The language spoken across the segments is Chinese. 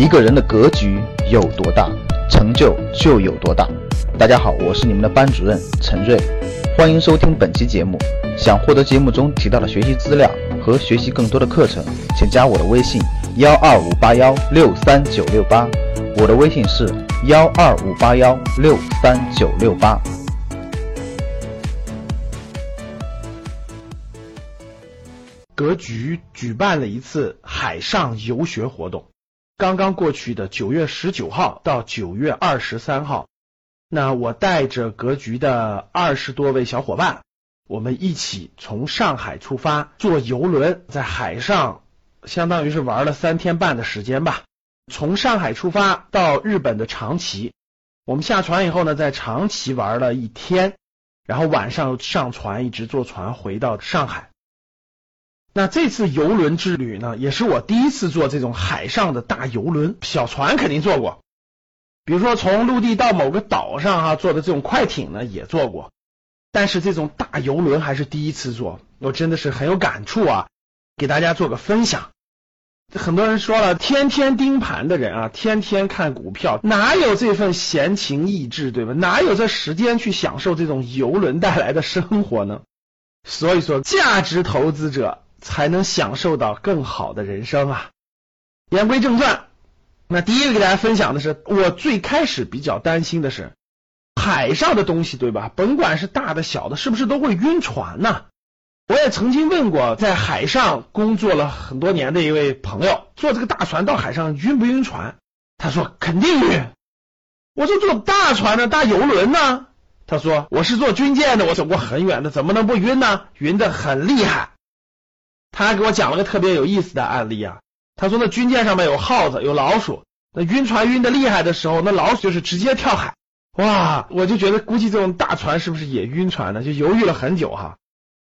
一个人的格局有多大，成就就有多大。大家好，我是你们的班主任陈瑞，欢迎收听本期节目。想获得节目中提到的学习资料和学习更多的课程，请加我的微信幺二五八幺六三九六八。我的微信是幺二五八幺六三九六八。格局举办了一次海上游学活动，刚刚过去的九月十九号到九月二十三号，那我带着格局的二十多位小伙伴，我们一起从上海出发，坐游轮在海上，相当于是玩了三天半的时间吧。从上海出发到日本的长崎，我们下船以后呢，在长崎玩了一天，然后晚上上船，一直坐船回到上海。那这次游轮之旅呢，也是我第一次坐这种海上的大游轮。小船肯定坐过，比如说从陆地到某个岛上哈坐的这种快艇呢也坐过，但是这种大游轮还是第一次坐，我真的是很有感触啊，给大家做个分享。很多人说了，天天盯盘的人啊，天天看股票，哪有这份闲情逸致，对吧？哪有这时间去享受这种游轮带来的生活呢？所以说，价值投资者。才能享受到更好的人生啊！言归正传，那第一个给大家分享的是，我最开始比较担心的是海上的东西，对吧？甭管是大的小的，是不是都会晕船呢？我也曾经问过在海上工作了很多年的一位朋友，坐这个大船到海上晕不晕船？他说肯定晕。我说坐大船呢大游轮呢？他说我是坐军舰的，我走过很远的，怎么能不晕呢？晕的很厉害。他还给我讲了个特别有意思的案例啊，他说那军舰上面有耗子有老鼠，那晕船晕的厉害的时候，那老鼠就是直接跳海，哇！我就觉得估计这种大船是不是也晕船呢？就犹豫了很久哈。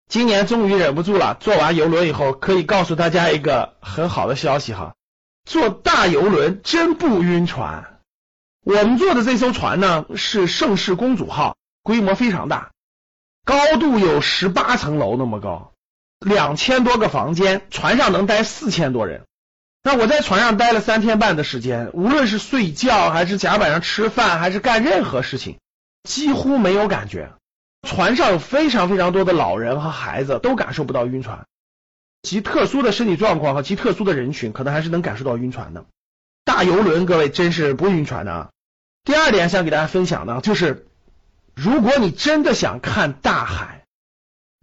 今年终于忍不住了，坐完游轮以后，可以告诉大家一个很好的消息哈，坐大游轮真不晕船。我们坐的这艘船呢是盛世公主号，规模非常大，高度有十八层楼那么高。两千多个房间，船上能待四千多人。那我在船上待了三天半的时间，无论是睡觉，还是甲板上吃饭，还是干任何事情，几乎没有感觉。船上有非常非常多的老人和孩子，都感受不到晕船。极特殊的身体状况和极特殊的人群，可能还是能感受到晕船的。大游轮，各位真是不晕船的啊。第二点想给大家分享的，就是如果你真的想看大海。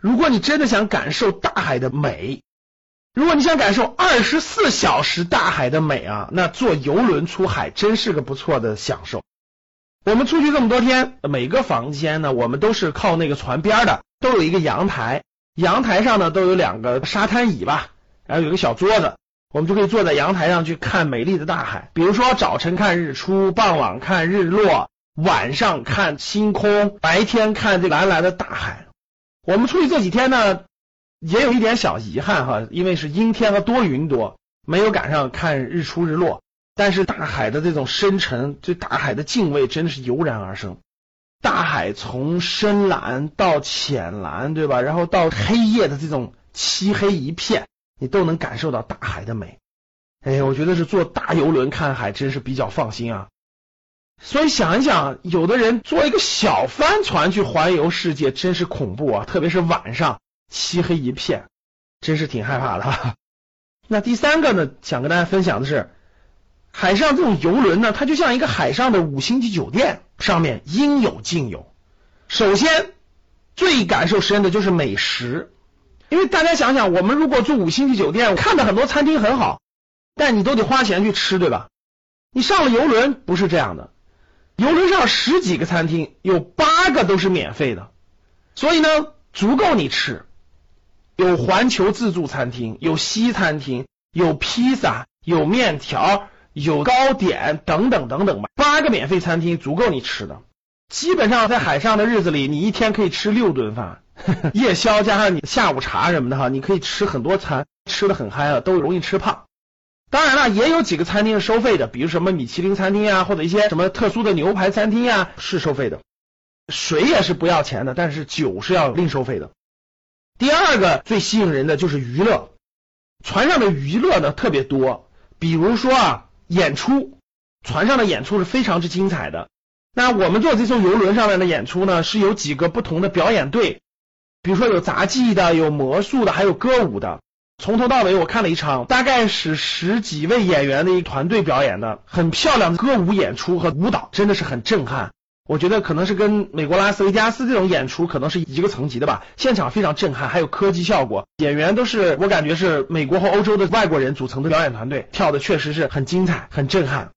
如果你真的想感受大海的美，如果你想感受二十四小时大海的美啊，那坐游轮出海真是个不错的享受。我们出去这么多天，每个房间呢，我们都是靠那个船边的，都有一个阳台，阳台上呢都有两个沙滩椅吧，然后有个小桌子，我们就可以坐在阳台上去看美丽的大海。比如说早晨看日出，傍晚看日落，晚上看星空，白天看这蓝蓝的大海。我们出去这几天呢，也有一点小遗憾哈，因为是阴天和多云多，没有赶上看日出日落。但是大海的这种深沉，对大海的敬畏真的是油然而生。大海从深蓝到浅蓝，对吧？然后到黑夜的这种漆黑一片，你都能感受到大海的美。哎，我觉得是坐大游轮看海真是比较放心啊。所以想一想，有的人坐一个小帆船去环游世界，真是恐怖啊！特别是晚上漆黑一片，真是挺害怕的。那第三个呢，想跟大家分享的是，海上这种游轮呢，它就像一个海上的五星级酒店，上面应有尽有。首先，最感受深的就是美食，因为大家想想，我们如果住五星级酒店，看到很多餐厅很好，但你都得花钱去吃，对吧？你上了游轮不是这样的。游轮上十几个餐厅，有八个都是免费的，所以呢，足够你吃。有环球自助餐厅，有西餐厅，有披萨，有面条，有糕点等等等等吧。八个免费餐厅足够你吃的。基本上在海上的日子里，你一天可以吃六顿饭，夜宵加上你下午茶什么的哈，你可以吃很多餐，吃的很嗨了，都容易吃胖。当然了，也有几个餐厅是收费的，比如什么米其林餐厅啊，或者一些什么特殊的牛排餐厅啊，是收费的。水也是不要钱的，但是酒是要另收费的。第二个最吸引人的就是娱乐，船上的娱乐呢特别多，比如说啊，演出，船上的演出是非常之精彩的。那我们坐这艘游轮上面的演出呢，是有几个不同的表演队，比如说有杂技的，有魔术的，还有歌舞的。从头到尾我看了一场，大概是十几位演员的一个团队表演的，很漂亮的歌舞演出和舞蹈，真的是很震撼。我觉得可能是跟美国拉斯维加斯这种演出可能是一个层级的吧，现场非常震撼，还有科技效果，演员都是我感觉是美国和欧洲的外国人组成的表演团队，跳的确实是很精彩，很震撼。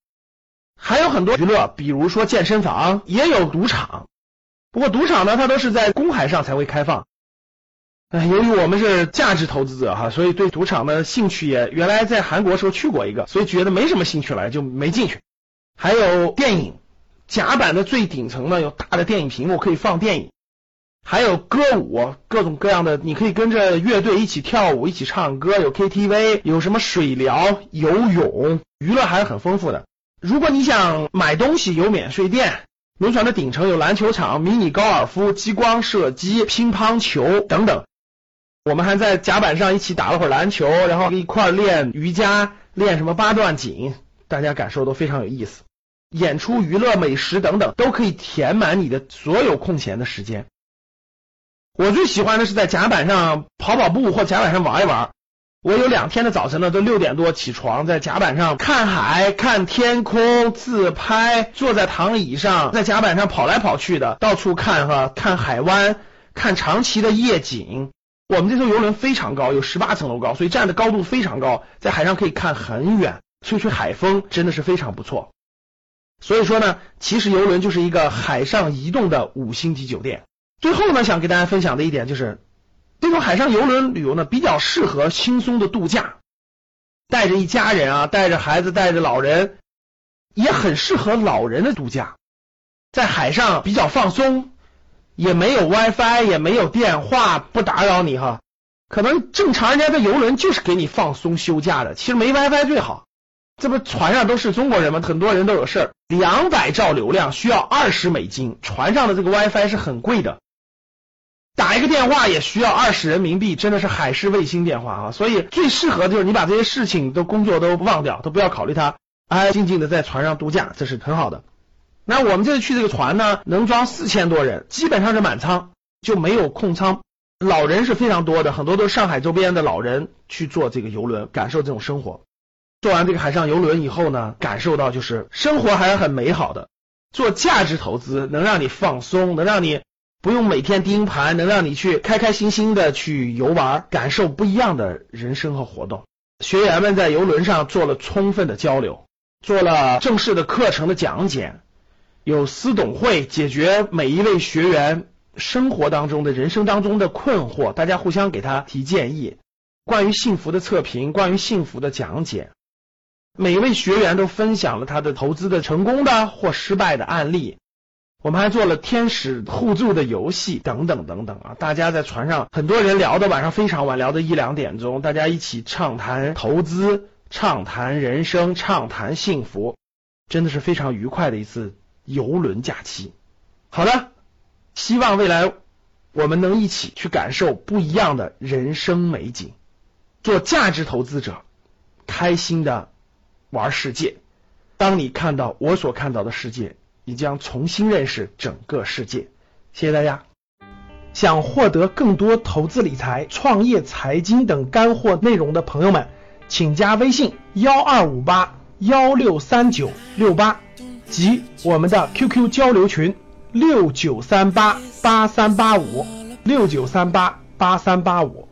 还有很多娱乐，比如说健身房，也有赌场，不过赌场呢，它都是在公海上才会开放。哎，由于我们是价值投资者哈，所以对赌场的兴趣也原来在韩国时候去过一个，所以觉得没什么兴趣了，就没进去。还有电影，甲板的最顶层呢有大的电影屏幕可以放电影，还有歌舞，各种各样的，你可以跟着乐队一起跳舞，一起唱歌，有 KTV，有什么水疗、游泳，娱乐还是很丰富的。如果你想买东西，有免税店。轮船的顶层有篮球场、迷你高尔夫、激光射击、乒乓球等等。我们还在甲板上一起打了会儿篮球，然后一块儿练瑜伽，练什么八段锦，大家感受都非常有意思。演出、娱乐、美食等等都可以填满你的所有空闲的时间。我最喜欢的是在甲板上跑跑步或甲板上玩一玩。我有两天的早晨呢，都六点多起床，在甲板上看海、看天空、自拍，坐在躺椅上，在甲板上跑来跑去的，到处看哈，看海湾，看长崎的夜景。我们这艘游轮非常高，有十八层楼高，所以站的高度非常高，在海上可以看很远，吹吹海风，真的是非常不错。所以说呢，其实游轮就是一个海上移动的五星级酒店。最后呢，想给大家分享的一点就是，这种海上游轮旅游呢，比较适合轻松的度假，带着一家人啊，带着孩子，带着老人，也很适合老人的度假，在海上比较放松。也没有 WiFi，也没有电话，不打扰你哈。可能正常人家的游轮就是给你放松休假的，其实没 WiFi 最好。这不船上都是中国人吗？很多人都有事儿。两百兆流量需要二十美金，船上的这个 WiFi 是很贵的。打一个电话也需要二十人民币，真的是海事卫星电话啊！所以最适合的就是你把这些事情都工作都忘掉，都不要考虑它，安安静静的在船上度假，这是很好的。那我们这次去这个船呢，能装四千多人，基本上是满舱，就没有空舱。老人是非常多的，很多都是上海周边的老人去坐这个游轮，感受这种生活。坐完这个海上游轮以后呢，感受到就是生活还是很美好的。做价值投资能让你放松，能让你不用每天盯盘，能让你去开开心心的去游玩，感受不一样的人生和活动。学员们在游轮上做了充分的交流，做了正式的课程的讲解。有私董会解决每一位学员生活当中的人生当中的困惑，大家互相给他提建议。关于幸福的测评，关于幸福的讲解，每一位学员都分享了他的投资的成功的或失败的案例。我们还做了天使互助的游戏等等等等啊！大家在船上，很多人聊的晚上非常晚，聊到一两点钟，大家一起畅谈投资，畅谈人生，畅谈幸福，真的是非常愉快的一次。游轮假期，好的，希望未来我们能一起去感受不一样的人生美景，做价值投资者，开心的玩世界。当你看到我所看到的世界，你将重新认识整个世界。谢谢大家。想获得更多投资理财、创业财经等干货内容的朋友们，请加微信幺二五八幺六三九六八。及我们的 QQ 交流群六九三八八三八五六九三八八三八五。